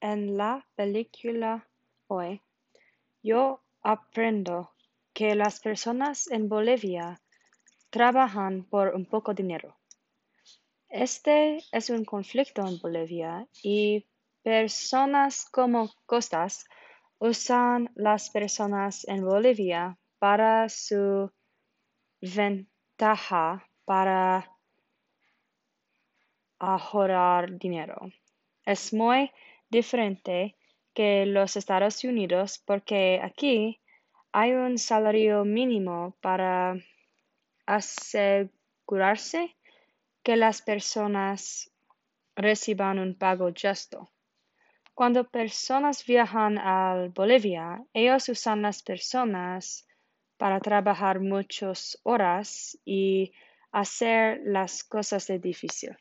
En la película hoy, yo aprendo que las personas en Bolivia trabajan por un poco dinero. Este es un conflicto en Bolivia y personas como Costas usan las personas en Bolivia para su ventaja para ahorrar dinero. Es muy diferente que los Estados Unidos porque aquí hay un salario mínimo para asegurarse que las personas reciban un pago justo. Cuando personas viajan a Bolivia, ellos usan las personas para trabajar muchas horas y hacer las cosas de difícil.